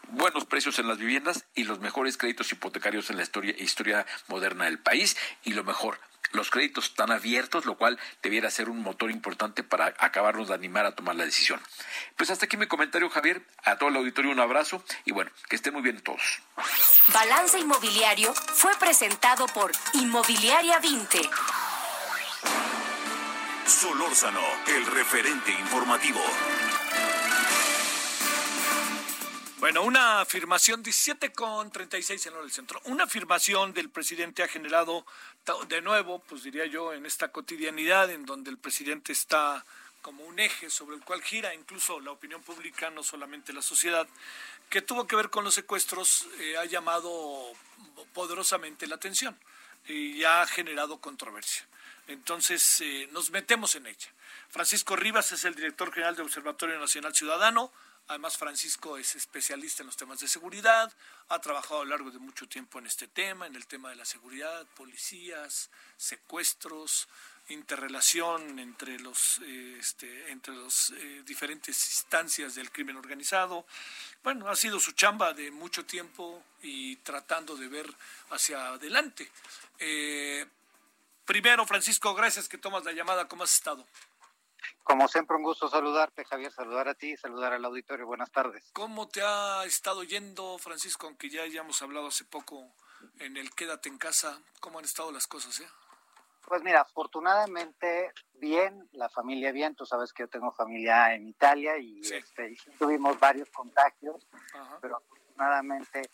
E: buenos precios en las viviendas y los mejores créditos hipotecarios en la historia, historia moderna del país y lo mejor, los créditos están abiertos, lo cual debiera ser un motor importante para acabarnos de animar a tomar la decisión. Pues hasta aquí mi comentario, Javier. A todo el auditorio un abrazo y bueno, que estén muy bien todos.
D: Balance Inmobiliario fue presentado por Inmobiliaria 20.
A: Solórzano, el referente informativo.
B: Bueno, una afirmación, 17 con 36 en el centro. Una afirmación del presidente ha generado de nuevo, pues diría yo, en esta cotidianidad en donde el presidente está como un eje sobre el cual gira incluso la opinión pública, no solamente la sociedad, que tuvo que ver con los secuestros, eh, ha llamado poderosamente la atención y ha generado controversia. Entonces, eh, nos metemos en ella. Francisco Rivas es el director general del Observatorio Nacional Ciudadano. Además, Francisco es especialista en los temas de seguridad, ha trabajado a lo largo de mucho tiempo en este tema, en el tema de la seguridad, policías, secuestros, interrelación entre los, eh, este, entre los eh, diferentes instancias del crimen organizado. Bueno, ha sido su chamba de mucho tiempo y tratando de ver hacia adelante. Eh, primero, Francisco, gracias que tomas la llamada. ¿Cómo has estado?
F: Como siempre, un gusto saludarte, Javier, saludar a ti, saludar al auditorio. Buenas tardes.
B: ¿Cómo te ha estado yendo, Francisco? Aunque ya hayamos hablado hace poco en el Quédate en casa, ¿cómo han estado las cosas? Eh?
F: Pues mira, afortunadamente bien, la familia bien, tú sabes que yo tengo familia en Italia y, sí. este, y tuvimos varios contagios, Ajá. pero afortunadamente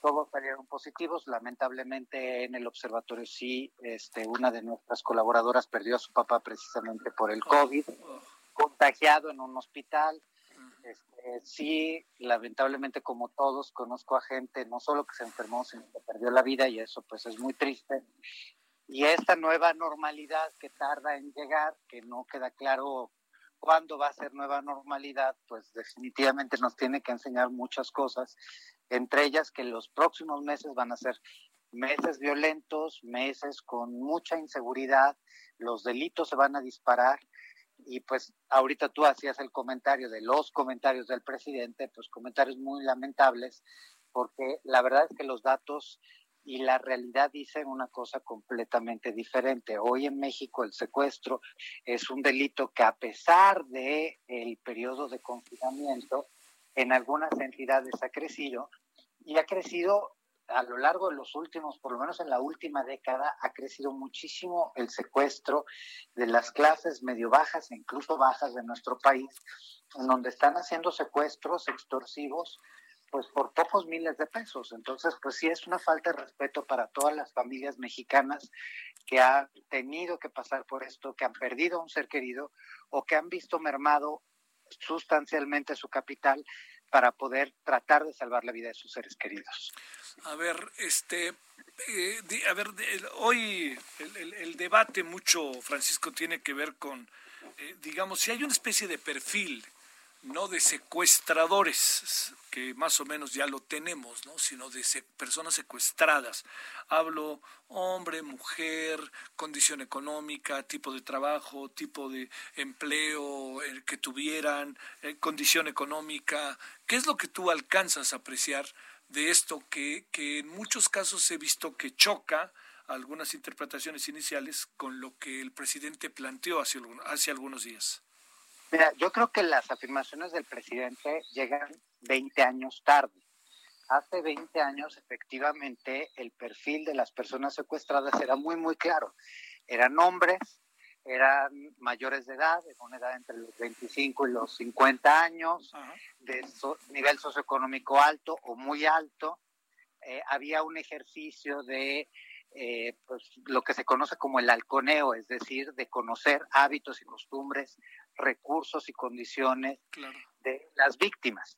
F: todos salieron positivos. Lamentablemente en el observatorio sí, este, una de nuestras colaboradoras perdió a su papá precisamente por el COVID, contagiado en un hospital. Este, sí, lamentablemente como todos, conozco a gente no solo que se enfermó, sino que perdió la vida y eso pues es muy triste. Y esta nueva normalidad que tarda en llegar, que no queda claro cuándo va a ser nueva normalidad, pues definitivamente nos tiene que enseñar muchas cosas, entre ellas que los próximos meses van a ser meses violentos, meses con mucha inseguridad, los delitos se van a disparar y pues ahorita tú hacías el comentario de los comentarios del presidente, pues comentarios muy lamentables, porque la verdad es que los datos y la realidad dicen una cosa completamente diferente. Hoy en México el secuestro es un delito que a pesar de el periodo de confinamiento en algunas entidades ha crecido y ha crecido a lo largo de los últimos, por lo menos en la última década, ha crecido muchísimo el secuestro de las clases medio bajas e incluso bajas de nuestro país, en donde están haciendo secuestros extorsivos pues por pocos miles de pesos. Entonces, pues sí es una falta de respeto para todas las familias mexicanas que han tenido que pasar por esto, que han perdido a un ser querido o que han visto mermado sustancialmente su capital para poder tratar de salvar la vida de sus seres queridos.
B: A ver, este, eh, a ver, hoy el, debate mucho, Francisco, tiene que ver con, eh, digamos, si hay una especie de perfil no de secuestradores, que más o menos ya lo tenemos, ¿no? sino de personas secuestradas. Hablo hombre, mujer, condición económica, tipo de trabajo, tipo de empleo que tuvieran, eh, condición económica. ¿Qué es lo que tú alcanzas a apreciar de esto que, que en muchos casos he visto que choca algunas interpretaciones iniciales con lo que el presidente planteó hace, hace algunos días?
F: Mira, yo creo que las afirmaciones del presidente llegan 20 años tarde. Hace 20 años, efectivamente, el perfil de las personas secuestradas era muy, muy claro. Eran hombres, eran mayores de edad, de una edad entre los 25 y los 50 años, de nivel socioeconómico alto o muy alto. Eh, había un ejercicio de eh, pues, lo que se conoce como el halconeo, es decir, de conocer hábitos y costumbres recursos y condiciones de las víctimas.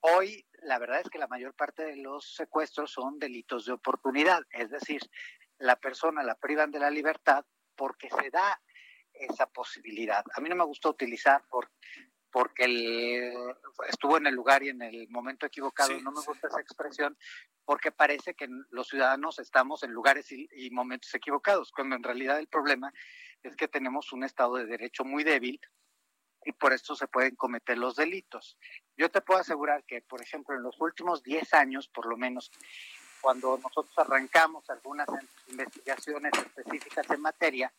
F: Hoy, la verdad es que la mayor parte de los secuestros son delitos de oportunidad, es decir, la persona la privan de la libertad porque se da esa posibilidad. A mí no me gusta utilizar por, porque estuvo en el lugar y en el momento equivocado. no me gusta esa expresión porque parece que los ciudadanos estamos en lugares y, y, momentos equivocados, cuando en realidad el problema es que tenemos un Estado de Derecho muy débil y por esto se pueden cometer los delitos. Yo te puedo asegurar que, por ejemplo, en los últimos 10 años, por lo menos, cuando nosotros arrancamos algunas investigaciones específicas en materia,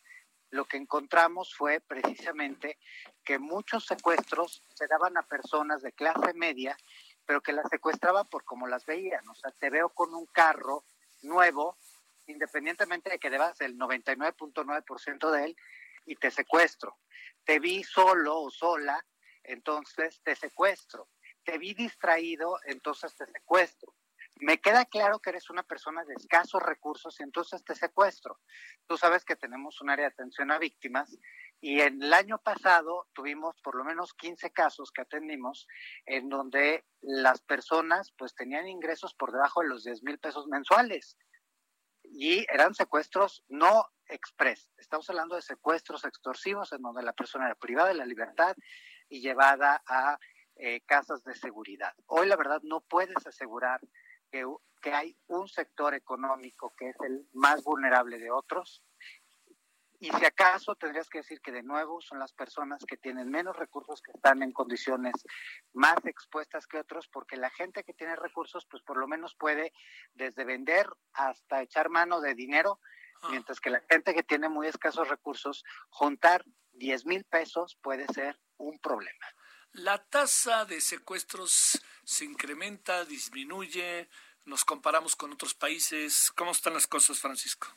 F: lo que encontramos fue precisamente que muchos secuestros se daban a personas de clase media, pero que las secuestraban por como las veían. O sea, te veo con un carro nuevo, independientemente de que debas el 99.9% de él, y te secuestro. Te vi solo o sola, entonces te secuestro. Te vi distraído, entonces te secuestro. Me queda claro que eres una persona de escasos recursos y entonces te secuestro. Tú sabes que tenemos un área de atención a víctimas y en el año pasado tuvimos por lo menos 15 casos que atendimos en donde las personas pues tenían ingresos por debajo de los 10 mil pesos mensuales y eran secuestros no express. Estamos hablando de secuestros extorsivos en donde la persona era privada de la libertad y llevada a eh, casas de seguridad. Hoy la verdad no puedes asegurar que, que hay un sector económico que es el más vulnerable de otros y si acaso tendrías que decir que de nuevo son las personas que tienen menos recursos que están en condiciones más expuestas que otros, porque la gente que tiene recursos, pues por lo menos puede desde vender hasta echar mano de dinero. Mientras que la gente que tiene muy escasos recursos, juntar 10 mil pesos puede ser un problema.
B: La tasa de secuestros se incrementa, disminuye, nos comparamos con otros países. ¿Cómo están las cosas, Francisco?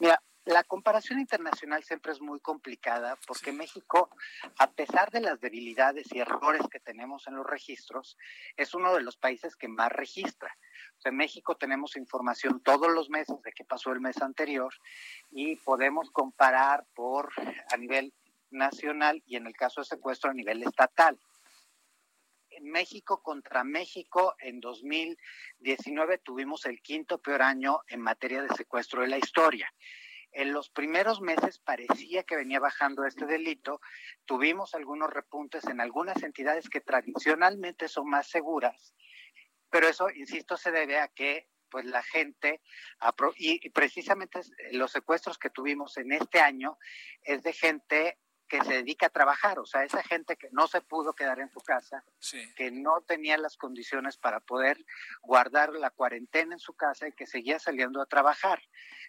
F: Mira, la comparación internacional siempre es muy complicada porque México, a pesar de las debilidades y errores que tenemos en los registros, es uno de los países que más registra. En México tenemos información todos los meses de qué pasó el mes anterior y podemos comparar por a nivel nacional y en el caso de secuestro a nivel estatal. En México contra México en 2019 tuvimos el quinto peor año en materia de secuestro de la historia en los primeros meses parecía que venía bajando este delito. Tuvimos algunos repuntes en algunas entidades que tradicionalmente son más seguras, pero eso, insisto, se debe a que pues la gente, y precisamente los secuestros que tuvimos en este año es de gente que se dedica a trabajar, o sea, esa gente que no se pudo quedar en su casa, que no tenía las condiciones para poder guardar la cuarentena en su casa y que seguía saliendo a trabajar.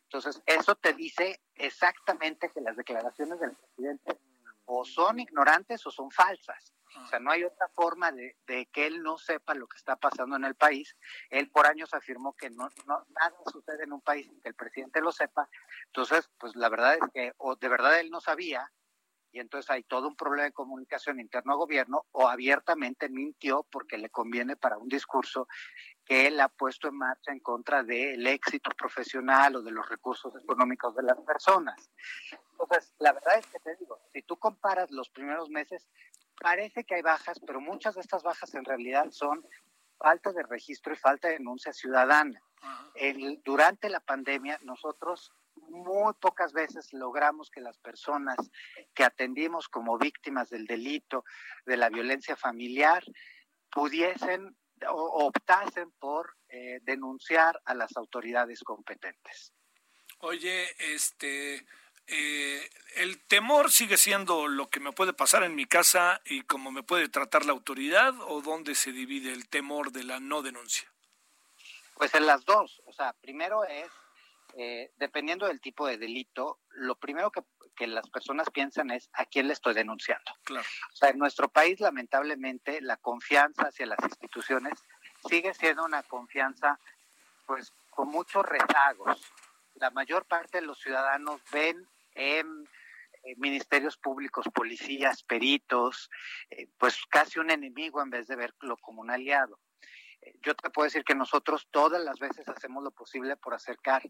F: Entonces, eso te dice exactamente que las declaraciones del presidente o son ignorantes o son falsas. O sea, no hay otra forma de, que él no sepa lo que está pasando en el país. Él por años afirmó que no, no nada sucede en un país sin que el presidente lo sepa. Entonces, pues la verdad es que o de verdad él no sabía y entonces hay todo un problema de comunicación interno a gobierno o abiertamente mintió porque le conviene para un discurso que él ha puesto en marcha en contra del éxito profesional o de los recursos económicos de las personas. Entonces, la verdad es que te digo, si tú comparas los primeros meses, parece que hay bajas, pero muchas de estas bajas en realidad son falta de registro y falta de denuncia ciudadana. El, durante la pandemia nosotros muy pocas veces logramos que las personas que atendimos como víctimas del delito, de la violencia familiar, pudiesen o optasen por eh, denunciar a las autoridades competentes.
B: Oye, este, eh, el temor sigue siendo lo que me puede pasar en mi casa y cómo me puede tratar la autoridad o dónde se divide el temor de la no denuncia.
F: Pues en las dos. O sea, primero es, eh, dependiendo del tipo de delito, lo primero que, que, las personas piensan es a quién le estoy denunciando.
B: Claro.
F: O sea, en nuestro país, lamentablemente, la confianza hacia las instituciones sigue siendo una confianza, pues, con muchos rezagos. La mayor parte de los ciudadanos ven en ministerios públicos, policías, peritos, eh, pues casi un enemigo en vez de verlo como un aliado. Eh, yo te puedo decir que nosotros todas las veces hacemos lo posible por acercar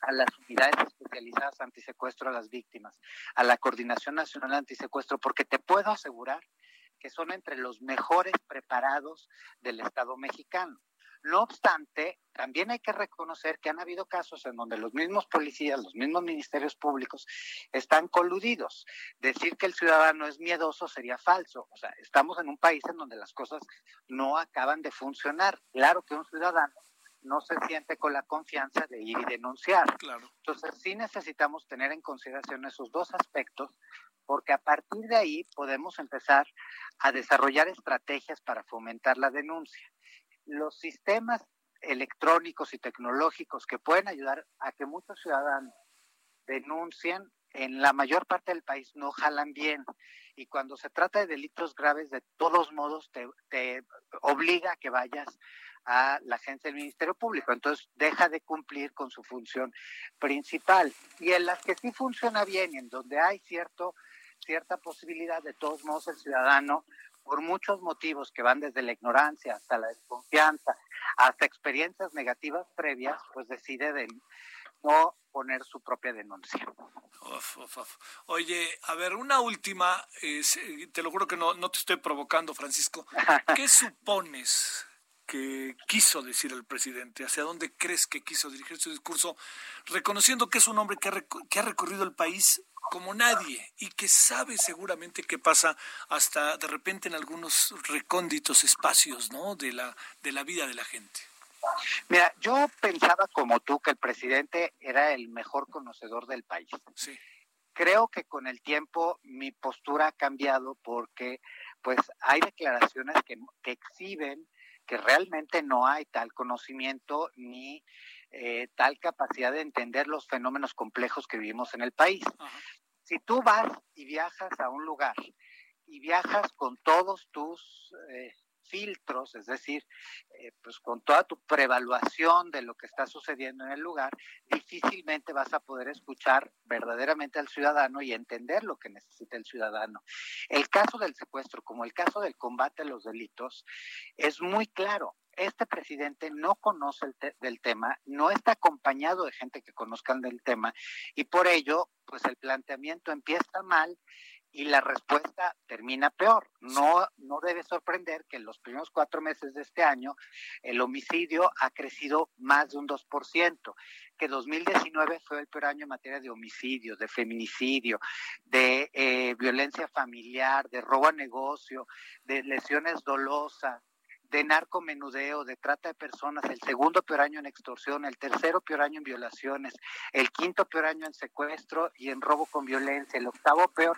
F: a las unidades especializadas antisecuestro a las víctimas, a la Coordinación Nacional Antisecuestro, porque te puedo asegurar que son entre los mejores preparados del Estado mexicano. No obstante, también hay que reconocer que han habido casos en donde los mismos policías, los mismos ministerios públicos están coludidos. Decir que el ciudadano es miedoso sería falso. O sea, estamos en un país en donde las cosas no acaban de funcionar. Claro que un ciudadano no se siente con la confianza de ir y denunciar.
B: Claro.
F: Entonces, sí necesitamos tener en consideración esos dos aspectos, porque a partir de ahí podemos empezar a desarrollar estrategias para fomentar la denuncia los sistemas electrónicos y tecnológicos que pueden ayudar a que muchos ciudadanos denuncien, en la mayor parte del país no jalan bien. Y cuando se trata de delitos graves, de todos modos te, obliga a que vayas a la agencia del Ministerio Público. Entonces deja de cumplir con su función principal. Y en las que sí funciona bien y en donde hay cierto, cierta posibilidad, de todos modos el ciudadano por muchos motivos que van desde la ignorancia hasta la desconfianza, hasta experiencias negativas previas, pues decide de no poner su propia denuncia.
B: Oye, a ver, una última, te lo juro que no, no te estoy provocando, Francisco. *laughs* ¿Qué supones que quiso decir el presidente? ¿Hacia dónde crees que quiso dirigir su discurso? Reconociendo que es un hombre que ha, que ha recorrido el país como nadie y que sabe seguramente qué pasa hasta de repente en algunos recónditos espacios, ¿no? De la de la vida de la gente.
F: Mira, yo pensaba como tú que el presidente era el mejor conocedor del país.
B: Sí.
F: Creo que con el tiempo mi postura ha cambiado porque pues hay declaraciones que, que exhiben que realmente no hay tal conocimiento ni eh, tal capacidad de entender los fenómenos complejos que vivimos en el país. Si tú vas y viajas a un lugar y viajas con todos tus eh, filtros, es decir, eh, pues con toda tu prevaluación de lo que está sucediendo en el lugar, difícilmente vas a poder escuchar verdaderamente al ciudadano y entender lo que necesita el ciudadano. El caso del secuestro, como el caso del combate a los delitos, es muy claro este presidente no conoce el del tema, no está acompañado de gente que conozcan del tema y por ello, pues el planteamiento empieza mal y la respuesta termina peor. No, no debe sorprender que en los primeros cuatro meses de este año el homicidio ha crecido más de un 2%, que 2019 fue el peor año en materia de homicidio, de feminicidio, de eh, violencia familiar, de robo a negocio, de lesiones dolosas, de narcomenudeo, de trata de personas, el segundo peor año en extorsión, el tercero peor año en violaciones, el quinto peor año en secuestro y en robo con violencia, el octavo peor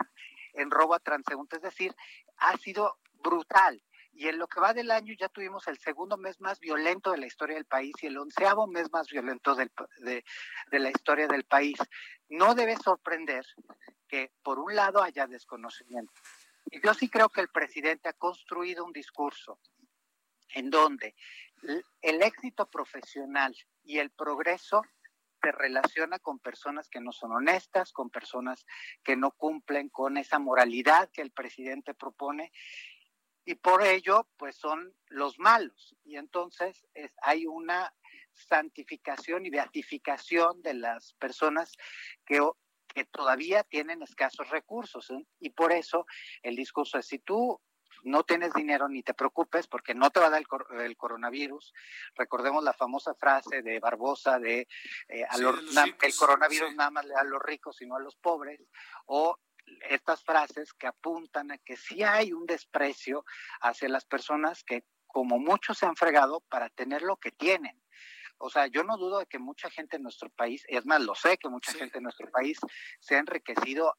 F: en robo a transeúnte, es decir, ha sido brutal. Y en lo que va del año ya tuvimos el segundo mes más violento de la historia del país y el onceavo mes más violento de, de la historia del país. No debe sorprender que, por un lado, haya desconocimiento. Y yo sí creo que el presidente ha construido un discurso en donde el éxito profesional y el progreso se relaciona con personas que no son honestas, con personas que no cumplen con esa moralidad que el presidente propone y por ello pues son los malos y entonces es, hay una santificación y beatificación de las personas que, que todavía tienen escasos recursos ¿eh? y por eso el discurso es si tú no tienes dinero ni te preocupes porque no te va a dar el, coronavirus. Recordemos la famosa frase de Barbosa de eh, el coronavirus nada más le da a los ricos y no a los pobres, o estas frases que apuntan a que sí hay un desprecio hacia las personas que como muchos se han fregado para tener lo que tienen. O sea, yo no dudo de que mucha gente en nuestro país, es más, lo sé que mucha gente en nuestro país se ha enriquecido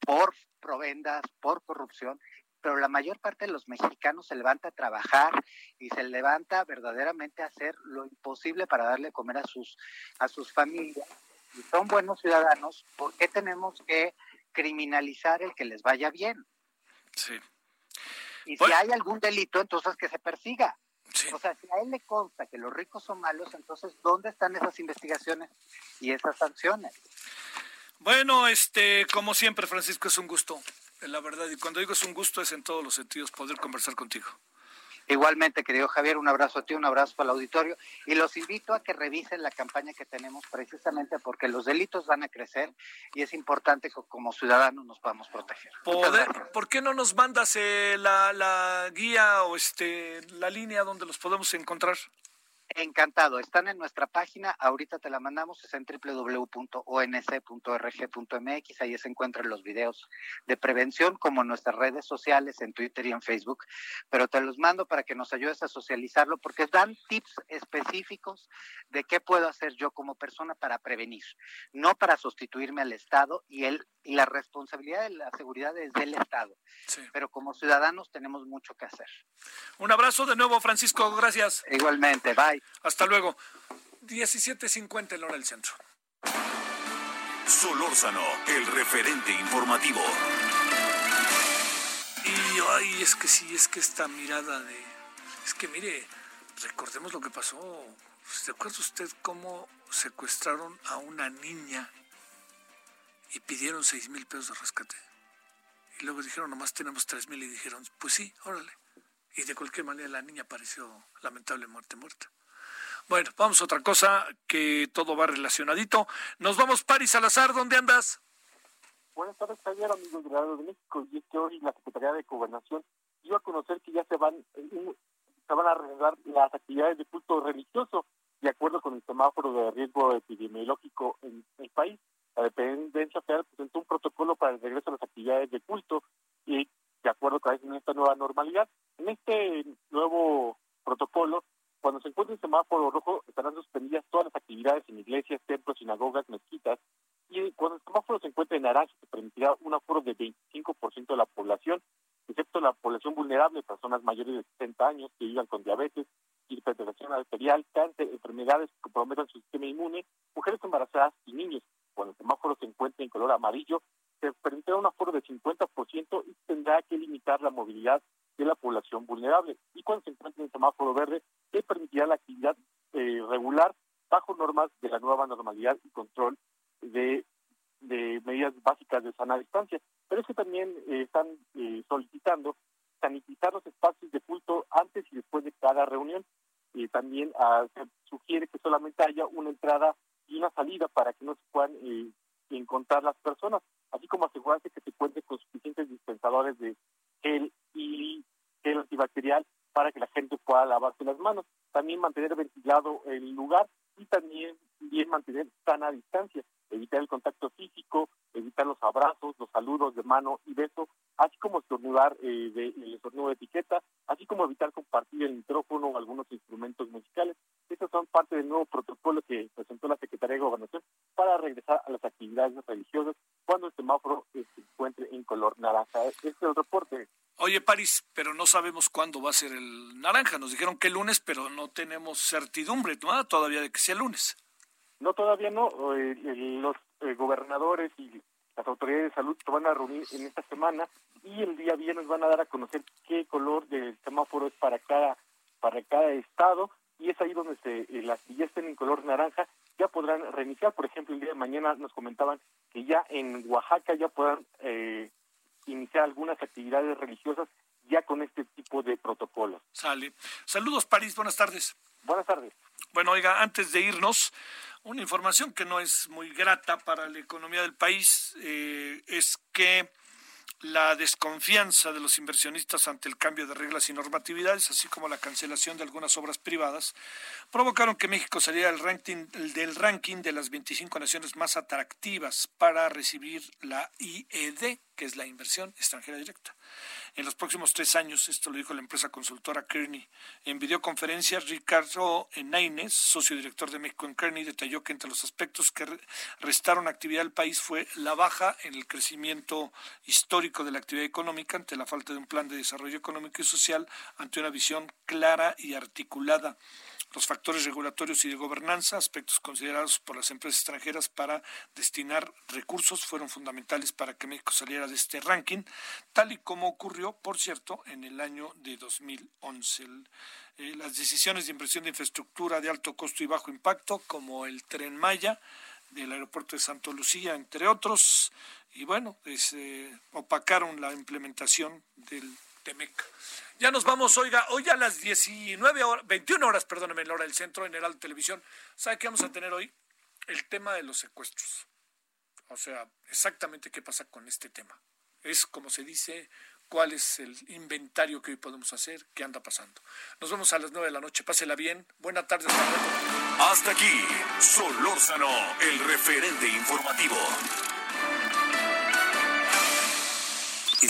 F: por provendas, por corrupción, pero la mayor parte de los mexicanos se levanta a trabajar y se levanta verdaderamente a hacer lo imposible para darle comer a sus a sus familias y son buenos ciudadanos, ¿por qué tenemos que criminalizar el que les vaya bien?
B: Sí.
F: Y si hay algún delito, entonces que se persiga. O sea, si a él le consta que los ricos son malos, entonces ¿dónde están esas investigaciones y esas sanciones?
B: Bueno, este, como siempre, Francisco, es un gusto, la verdad. Y cuando digo es un gusto, es en todos los sentidos poder conversar contigo.
F: Igualmente, querido Javier, un abrazo a ti, un abrazo el auditorio y los invito a que revisen la campaña que tenemos precisamente porque los delitos van a crecer y es importante que como ciudadanos nos podamos proteger.
B: ¿Por qué no nos mandas eh, la, la guía o este la línea donde los podemos encontrar?
F: Encantado. Están en nuestra página. Ahorita te la mandamos. Es en www.onc.rg.mx. Ahí se encuentran los videos de prevención, como en nuestras redes sociales, en Twitter y en Facebook. Pero te los mando para que nos ayudes a socializarlo, porque dan tips específicos de qué puedo hacer yo como persona para prevenir, no para sustituirme al Estado y el y la responsabilidad de la seguridad es del Estado. Pero como ciudadanos tenemos mucho que hacer.
B: Un abrazo de nuevo, Francisco. Gracias.
F: Igualmente. Bye.
B: Hasta luego. 17.50 en hora del centro.
A: Solórzano, el referente informativo.
B: Y ay, es que sí, es que esta mirada de. Es que mire, recordemos lo que pasó. ¿Se acuerda usted cómo secuestraron a una niña y pidieron seis mil pesos de rescate? Y luego dijeron, nomás tenemos tres mil y dijeron, pues sí, órale. Y de cualquier manera la niña apareció lamentable muerte muerta. Bueno, vamos a otra cosa, que todo va relacionadito. Nos vamos, Paris Salazar, ¿dónde andas?
G: Buenas tardes, Javier, amigos de de México. Y es que hoy la Secretaría de Gobernación dio a conocer que ya se van, eh, se van a arreglar las actividades de culto religioso, de acuerdo con el semáforo de riesgo epidemiológico en el país. La dependencia federal presentó un protocolo para el regreso a las actividades de culto y de acuerdo con esta nueva normalidad. En este nuevo protocolo cuando se encuentre el semáforo rojo, estarán suspendidas todas las actividades en iglesias, templos, sinagogas, mezquitas. Y cuando el semáforo se encuentre en naranja, se permitirá un aforo de 25% de la población, excepto la población vulnerable, personas mayores de 60 años que vivan con diabetes, hipertensión arterial, cáncer, enfermedades que comprometan su sistema inmune, mujeres embarazadas y niños. Cuando el semáforo se encuentre en color amarillo, se permitirá un aforo de 50% y tendrá que limitar la movilidad de la población vulnerable. Y cuando se encuentre en el semáforo verde, se permitirá la actividad eh, regular bajo normas de la nueva normalidad y control de, medidas básicas de sana distancia. Pero es que también eh, están eh, solicitando sanitizar los espacios de culto antes y después de cada reunión. y también ah, se sugiere que solamente haya una entrada y una salida para que no se puedan encontrar las personas, así como asegurarse que se cuente con suficientes dispensadores de gel y gel antibacterial para que la gente pueda lavarse las manos. También mantener ventilado el lugar y también bien mantener sana distancia, evitar el contacto físico, evitar los abrazos, los saludos de mano y beso, así como estornudar eh, el estornudo de etiqueta, así como evitar compartir el micrófono o algunos instrumentos musicales. Estos son parte del nuevo protocolo que presentó la Secretaría de Gobernación para regresar a las actividades religiosas cuando el semáforo se encuentre en color naranja. Este es el reporte.
B: Oye, París, pero no sabemos cuándo va a ser el naranja. Nos dijeron que el lunes, pero no tenemos certidumbre todavía de que sea lunes.
G: No, todavía no. Eh, los eh, gobernadores y las autoridades de salud se van a reunir en esta semana y el día viernes van a dar a conocer qué color del semáforo es para cada para cada estado y es ahí donde se, eh, las que ya estén en color naranja ya podrán reiniciar. Por ejemplo, el día de mañana nos comentaban que ya en Oaxaca ya podrán eh, iniciar algunas actividades religiosas ya con este tipo de protocolos.
B: Sale. Saludos, París. Buenas tardes.
G: Buenas tardes.
B: Bueno, oiga, antes de irnos, una información que no es muy grata para la economía del país eh, es que la desconfianza de los inversionistas ante el cambio de reglas y normatividades, así como la cancelación de algunas obras privadas, provocaron que México saliera del ranking, del ranking de las 25 naciones más atractivas para recibir la IED, que es la inversión extranjera directa en los próximos tres años. Esto lo dijo la empresa consultora Kearney. En videoconferencia, Ricardo Enaines, socio director de México en Kearney, detalló que entre los aspectos que restaron actividad al país fue la baja en el crecimiento histórico de la actividad económica ante la falta de un plan de desarrollo económico y social, ante una visión clara y articulada los factores regulatorios y de gobernanza, aspectos considerados por las empresas extranjeras para destinar recursos, fueron fundamentales para que México saliera de este ranking, tal y como ocurrió, por cierto, en el año de 2011. Eh, las decisiones de inversión de infraestructura de alto costo y bajo impacto, como el tren Maya, del aeropuerto de Santo Lucía, entre otros, y bueno, eh, opacaron la implementación del Ya nos vamos, oiga, hoy a las 19 horas, 21 horas, perdóneme, la hora del centro en Heraldo Televisión. ¿Sabe qué vamos a tener hoy? El tema de los secuestros. O sea, exactamente qué pasa con este tema. Es como se dice, cuál es el inventario que hoy podemos hacer, qué anda pasando. Nos vemos a las 9 de la noche. Pásela bien. Buena tarde.
A: Hasta aquí, Solórzano, el referente informativo.